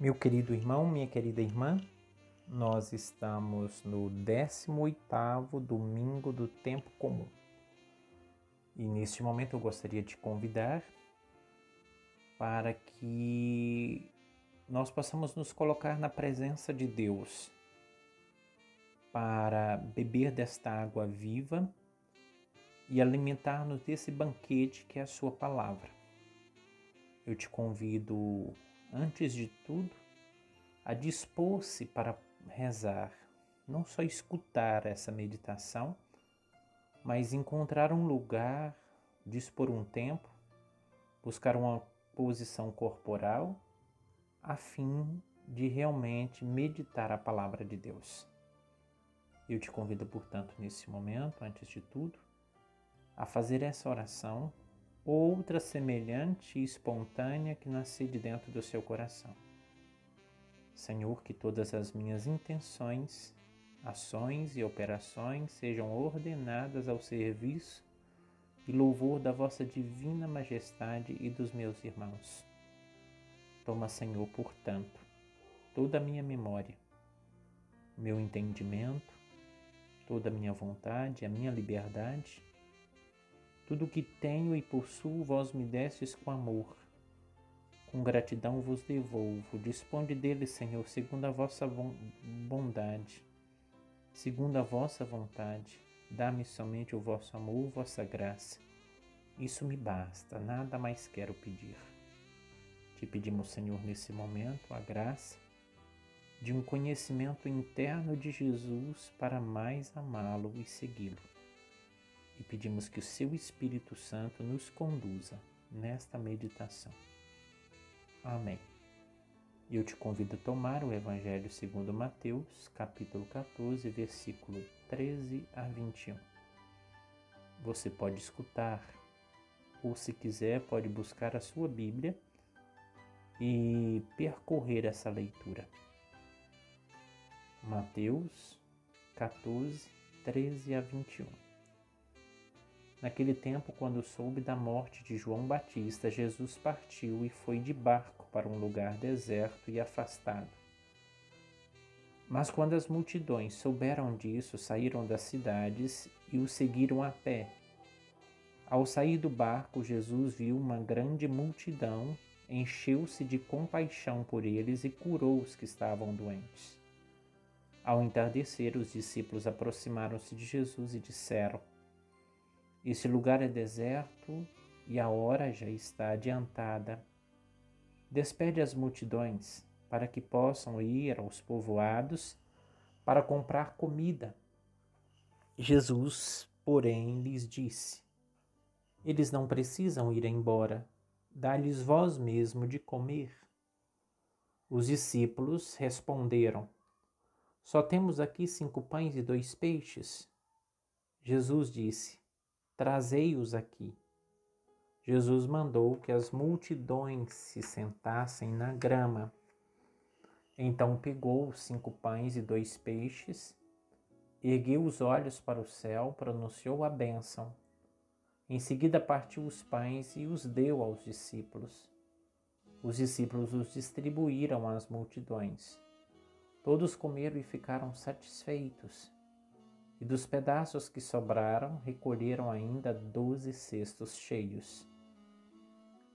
Meu querido irmão, minha querida irmã, nós estamos no 18º domingo do tempo comum. E neste momento eu gostaria de convidar para que nós possamos nos colocar na presença de Deus para beber desta água viva e alimentar-nos desse banquete que é a sua palavra. Eu te convido antes de tudo, a dispor-se para rezar, não só escutar essa meditação, mas encontrar um lugar, dispor um tempo, buscar uma posição corporal, a fim de realmente meditar a palavra de Deus. Eu te convido, portanto, nesse momento, antes de tudo, a fazer essa oração outra semelhante e espontânea que nasce de dentro do seu coração. Senhor, que todas as minhas intenções, ações e operações sejam ordenadas ao serviço e louvor da vossa divina majestade e dos meus irmãos. Toma, Senhor, portanto, toda a minha memória, meu entendimento, toda a minha vontade, a minha liberdade tudo o que tenho e possuo vós me destes com amor. Com gratidão vos devolvo. Disponde dele, Senhor, segundo a vossa bondade, segundo a vossa vontade. Dá-me somente o vosso amor, vossa graça. Isso me basta, nada mais quero pedir. Te pedimos, Senhor, nesse momento, a graça de um conhecimento interno de Jesus para mais amá-lo e segui-lo e pedimos que o seu Espírito Santo nos conduza nesta meditação. Amém. Eu te convido a tomar o Evangelho segundo Mateus, capítulo 14, versículo 13 a 21. Você pode escutar, ou se quiser, pode buscar a sua Bíblia e percorrer essa leitura. Mateus 14, 13 a 21. Naquele tempo, quando soube da morte de João Batista, Jesus partiu e foi de barco para um lugar deserto e afastado. Mas quando as multidões souberam disso, saíram das cidades e o seguiram a pé. Ao sair do barco, Jesus viu uma grande multidão, encheu-se de compaixão por eles e curou os que estavam doentes. Ao entardecer, os discípulos aproximaram-se de Jesus e disseram: esse lugar é deserto e a hora já está adiantada. Despede as multidões para que possam ir aos povoados para comprar comida. Jesus, porém, lhes disse: Eles não precisam ir embora, dá-lhes vós mesmo de comer. Os discípulos responderam: Só temos aqui cinco pães e dois peixes. Jesus disse: Trazei-os aqui. Jesus mandou que as multidões se sentassem na grama. Então pegou cinco pães e dois peixes, ergueu os olhos para o céu, pronunciou a bênção. Em seguida partiu os pães e os deu aos discípulos. Os discípulos os distribuíram às multidões. Todos comeram e ficaram satisfeitos e dos pedaços que sobraram recolheram ainda doze cestos cheios.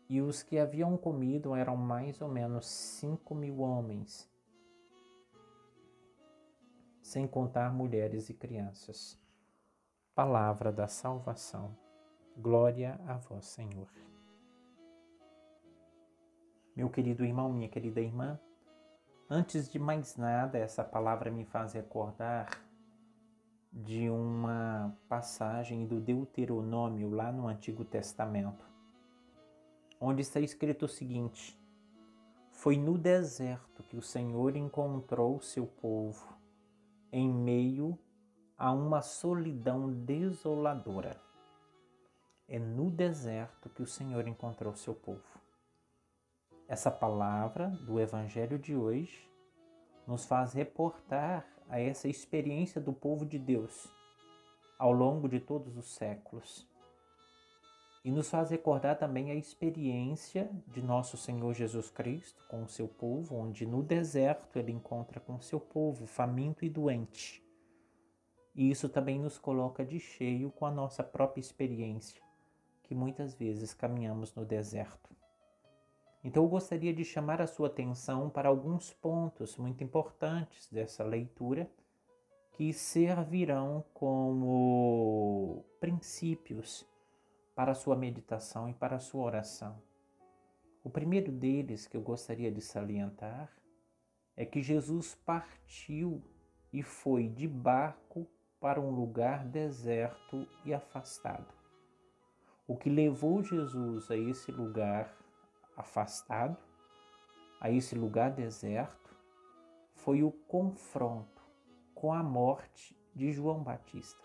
E os que haviam comido eram mais ou menos cinco mil homens, sem contar mulheres e crianças. Palavra da salvação. Glória a vós, Senhor. Meu querido irmão, minha querida irmã, antes de mais nada, essa palavra me faz recordar de uma passagem do Deuteronômio lá no Antigo Testamento, onde está escrito o seguinte: Foi no deserto que o Senhor encontrou seu povo, em meio a uma solidão desoladora. É no deserto que o Senhor encontrou seu povo. Essa palavra do Evangelho de hoje nos faz reportar a essa experiência do povo de Deus ao longo de todos os séculos. e nos faz recordar também a experiência de nosso Senhor Jesus Cristo com o seu povo, onde no deserto ele encontra com o seu povo faminto e doente. E isso também nos coloca de cheio com a nossa própria experiência, que muitas vezes caminhamos no deserto. Então eu gostaria de chamar a sua atenção para alguns pontos muito importantes dessa leitura que servirão como princípios para a sua meditação e para a sua oração. O primeiro deles que eu gostaria de salientar é que Jesus partiu e foi de barco para um lugar deserto e afastado. O que levou Jesus a esse lugar afastado, a esse lugar deserto, foi o confronto com a morte de João Batista.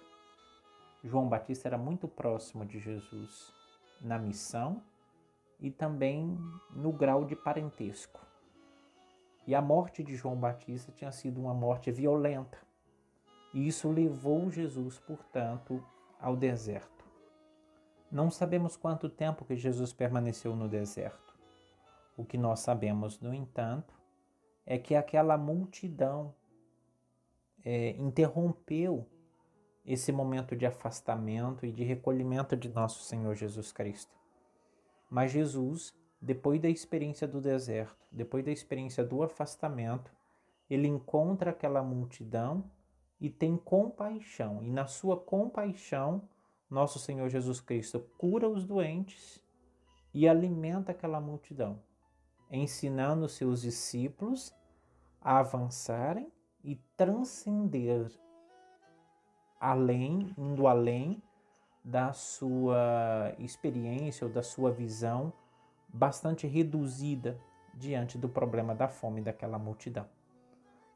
João Batista era muito próximo de Jesus na missão e também no grau de parentesco. E a morte de João Batista tinha sido uma morte violenta. E isso levou Jesus, portanto, ao deserto. Não sabemos quanto tempo que Jesus permaneceu no deserto. O que nós sabemos, no entanto, é que aquela multidão é, interrompeu esse momento de afastamento e de recolhimento de nosso Senhor Jesus Cristo. Mas Jesus, depois da experiência do deserto, depois da experiência do afastamento, ele encontra aquela multidão e tem compaixão. E na sua compaixão, nosso Senhor Jesus Cristo cura os doentes e alimenta aquela multidão, ensinando seus discípulos a avançarem e transcender além, indo além da sua experiência ou da sua visão bastante reduzida diante do problema da fome daquela multidão.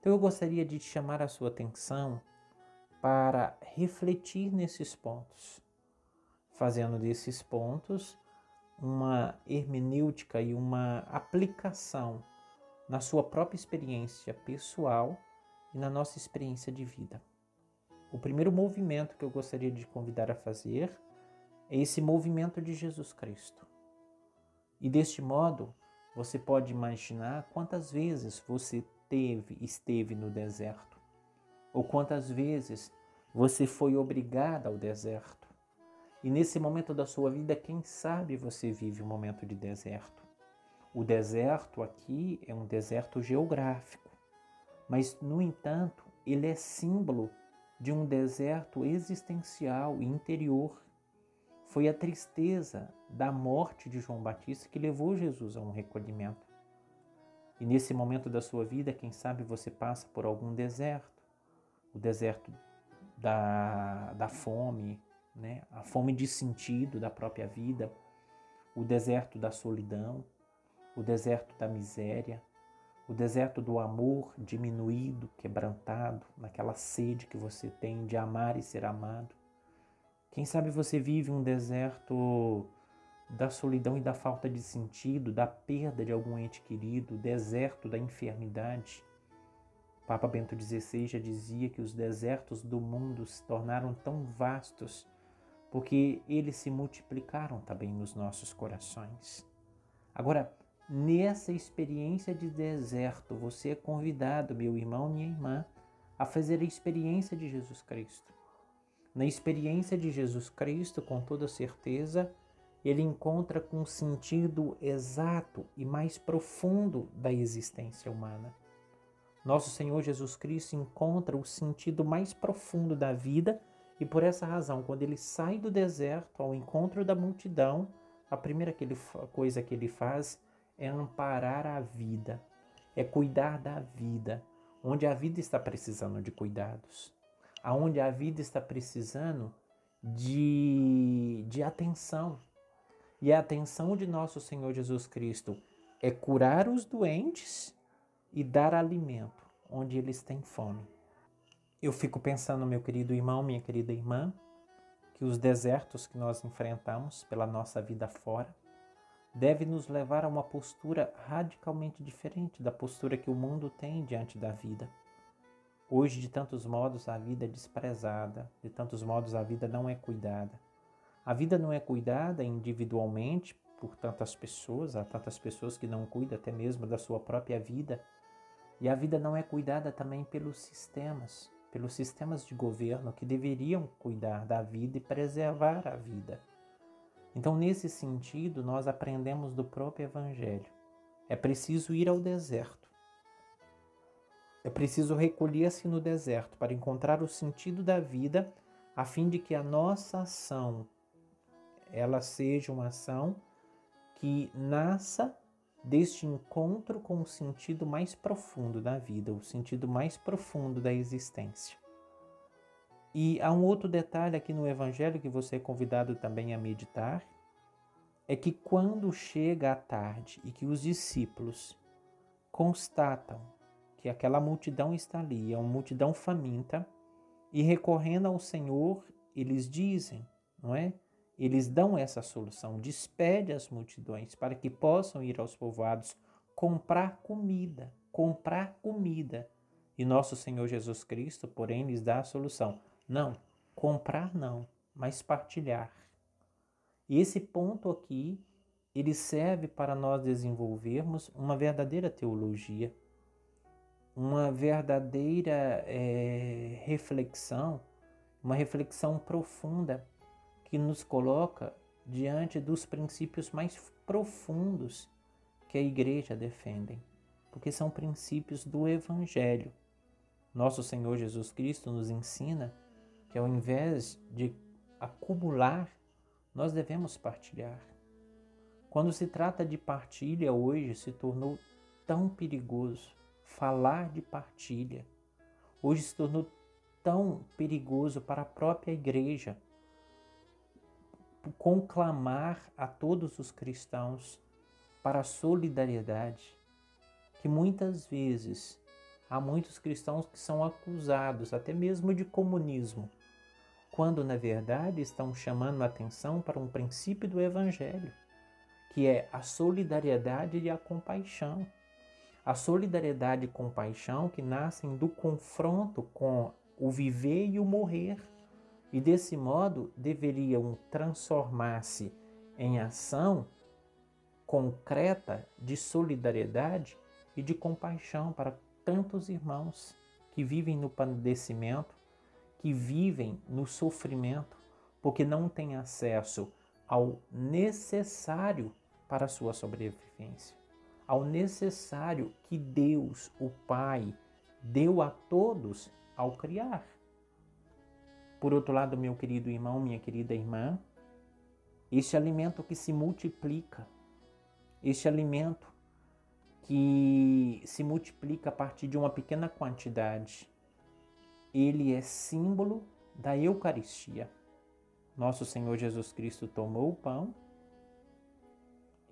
Então eu gostaria de chamar a sua atenção para refletir nesses pontos, fazendo desses pontos uma hermenêutica e uma aplicação na sua própria experiência pessoal e na nossa experiência de vida. O primeiro movimento que eu gostaria de convidar a fazer é esse movimento de Jesus Cristo. E deste modo, você pode imaginar quantas vezes você teve, esteve no deserto, ou quantas vezes você foi obrigada ao deserto. E nesse momento da sua vida, quem sabe você vive um momento de deserto. O deserto aqui é um deserto geográfico, mas, no entanto, ele é símbolo de um deserto existencial e interior. Foi a tristeza da morte de João Batista que levou Jesus a um recolhimento. E nesse momento da sua vida, quem sabe você passa por algum deserto o deserto da, da fome, né? a fome de sentido da própria vida, o deserto da solidão, o deserto da miséria, o deserto do amor diminuído, quebrantado, naquela sede que você tem de amar e ser amado. Quem sabe você vive um deserto da solidão e da falta de sentido, da perda de algum ente querido, deserto da enfermidade. Papa Bento XVI já dizia que os desertos do mundo se tornaram tão vastos porque eles se multiplicaram também nos nossos corações. Agora, Nessa experiência de deserto, você é convidado, meu irmão, minha irmã, a fazer a experiência de Jesus Cristo. Na experiência de Jesus Cristo, com toda certeza, ele encontra com o sentido exato e mais profundo da existência humana. Nosso Senhor Jesus Cristo encontra o sentido mais profundo da vida e por essa razão, quando ele sai do deserto ao encontro da multidão, a primeira coisa que ele faz é amparar a vida, é cuidar da vida, onde a vida está precisando de cuidados, aonde a vida está precisando de, de atenção. E a atenção de nosso Senhor Jesus Cristo é curar os doentes e dar alimento onde eles têm fome. Eu fico pensando, meu querido irmão, minha querida irmã, que os desertos que nós enfrentamos pela nossa vida fora deve nos levar a uma postura radicalmente diferente da postura que o mundo tem diante da vida. Hoje, de tantos modos, a vida é desprezada, de tantos modos, a vida não é cuidada. A vida não é cuidada individualmente por tantas pessoas, há tantas pessoas que não cuidam até mesmo da sua própria vida. E a vida não é cuidada também pelos sistemas, pelos sistemas de governo que deveriam cuidar da vida e preservar a vida. Então, nesse sentido, nós aprendemos do próprio Evangelho. É preciso ir ao deserto. É preciso recolher-se no deserto para encontrar o sentido da vida, a fim de que a nossa ação ela seja uma ação que nasça deste encontro com o sentido mais profundo da vida, o sentido mais profundo da existência. E há um outro detalhe aqui no Evangelho que você é convidado também a meditar, é que quando chega a tarde e que os discípulos constatam que aquela multidão está ali, é uma multidão faminta, e recorrendo ao Senhor, eles dizem, não é? Eles dão essa solução, despede as multidões para que possam ir aos povoados comprar comida, comprar comida. E nosso Senhor Jesus Cristo, porém, lhes dá a solução: não, comprar não, mas partilhar. E esse ponto aqui, ele serve para nós desenvolvermos uma verdadeira teologia, uma verdadeira é, reflexão, uma reflexão profunda que nos coloca diante dos princípios mais profundos que a igreja defende, porque são princípios do Evangelho. Nosso Senhor Jesus Cristo nos ensina que ao invés de acumular, nós devemos partilhar. Quando se trata de partilha, hoje se tornou tão perigoso falar de partilha. Hoje se tornou tão perigoso para a própria igreja conclamar a todos os cristãos para a solidariedade, que muitas vezes há muitos cristãos que são acusados até mesmo de comunismo, quando na verdade estão chamando a atenção para um princípio do evangelho, que é a solidariedade e a compaixão. A solidariedade e compaixão que nascem do confronto com o viver e o morrer e desse modo deveriam transformar-se em ação concreta de solidariedade e de compaixão para tantos irmãos que vivem no padecimento, que vivem no sofrimento, porque não têm acesso ao necessário para a sua sobrevivência, ao necessário que Deus, o Pai, deu a todos ao criar. Por outro lado, meu querido irmão, minha querida irmã, este alimento que se multiplica, este alimento que se multiplica a partir de uma pequena quantidade, ele é símbolo da Eucaristia. Nosso Senhor Jesus Cristo tomou o pão,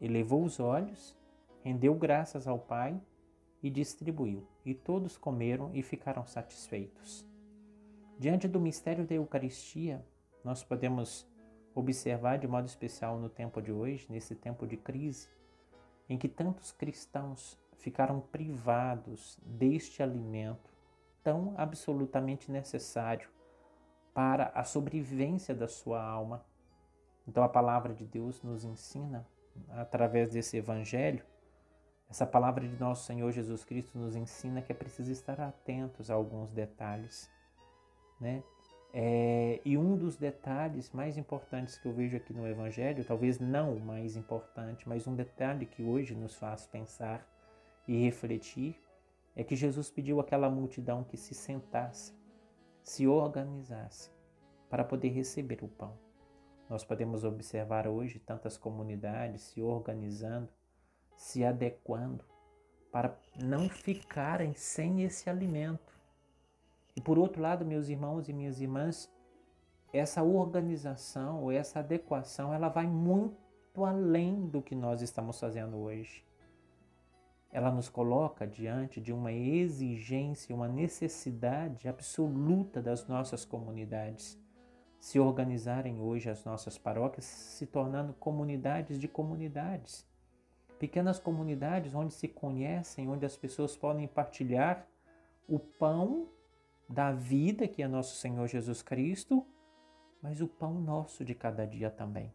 elevou os olhos, rendeu graças ao Pai e distribuiu. E todos comeram e ficaram satisfeitos. Diante do mistério da Eucaristia, nós podemos observar de modo especial no tempo de hoje, nesse tempo de crise, em que tantos cristãos ficaram privados deste alimento tão absolutamente necessário para a sobrevivência da sua alma. Então a palavra de Deus nos ensina através desse evangelho, essa palavra de nosso Senhor Jesus Cristo nos ensina que é preciso estar atentos a alguns detalhes né? É, e um dos detalhes mais importantes que eu vejo aqui no Evangelho, talvez não o mais importante, mas um detalhe que hoje nos faz pensar e refletir, é que Jesus pediu àquela multidão que se sentasse, se organizasse para poder receber o pão. Nós podemos observar hoje tantas comunidades se organizando, se adequando para não ficarem sem esse alimento e por outro lado, meus irmãos e minhas irmãs, essa organização ou essa adequação, ela vai muito além do que nós estamos fazendo hoje. Ela nos coloca diante de uma exigência, uma necessidade absoluta das nossas comunidades se organizarem hoje as nossas paróquias, se tornando comunidades de comunidades. Pequenas comunidades onde se conhecem, onde as pessoas podem partilhar o pão da vida que é nosso Senhor Jesus Cristo, mas o pão nosso de cada dia também.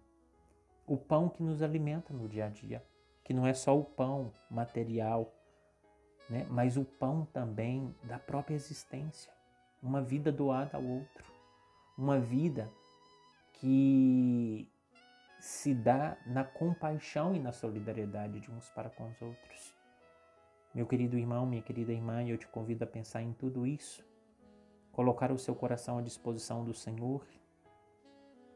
O pão que nos alimenta no dia a dia, que não é só o pão material, né? mas o pão também da própria existência, uma vida doada ao outro, uma vida que se dá na compaixão e na solidariedade de uns para com os outros. Meu querido irmão, minha querida irmã, eu te convido a pensar em tudo isso, colocar o seu coração à disposição do Senhor,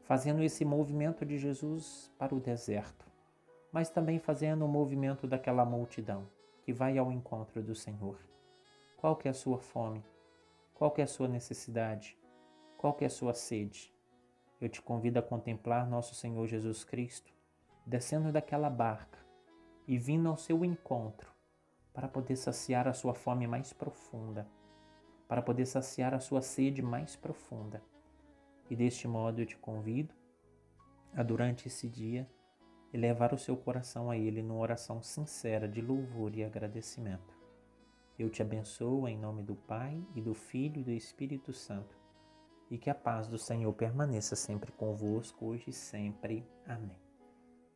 fazendo esse movimento de Jesus para o deserto, mas também fazendo o movimento daquela multidão que vai ao encontro do Senhor. Qual que é a sua fome? Qual que é a sua necessidade? Qual que é a sua sede? Eu te convido a contemplar nosso Senhor Jesus Cristo descendo daquela barca e vindo ao seu encontro para poder saciar a sua fome mais profunda, para poder saciar a sua sede mais profunda. E deste modo eu te convido a, durante esse dia, elevar o seu coração a Ele numa oração sincera de louvor e agradecimento. Eu te abençoo em nome do Pai e do Filho e do Espírito Santo, e que a paz do Senhor permaneça sempre convosco, hoje e sempre. Amém.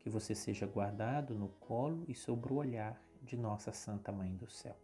Que você seja guardado no colo e sobre o olhar de nossa Santa Mãe do Céu.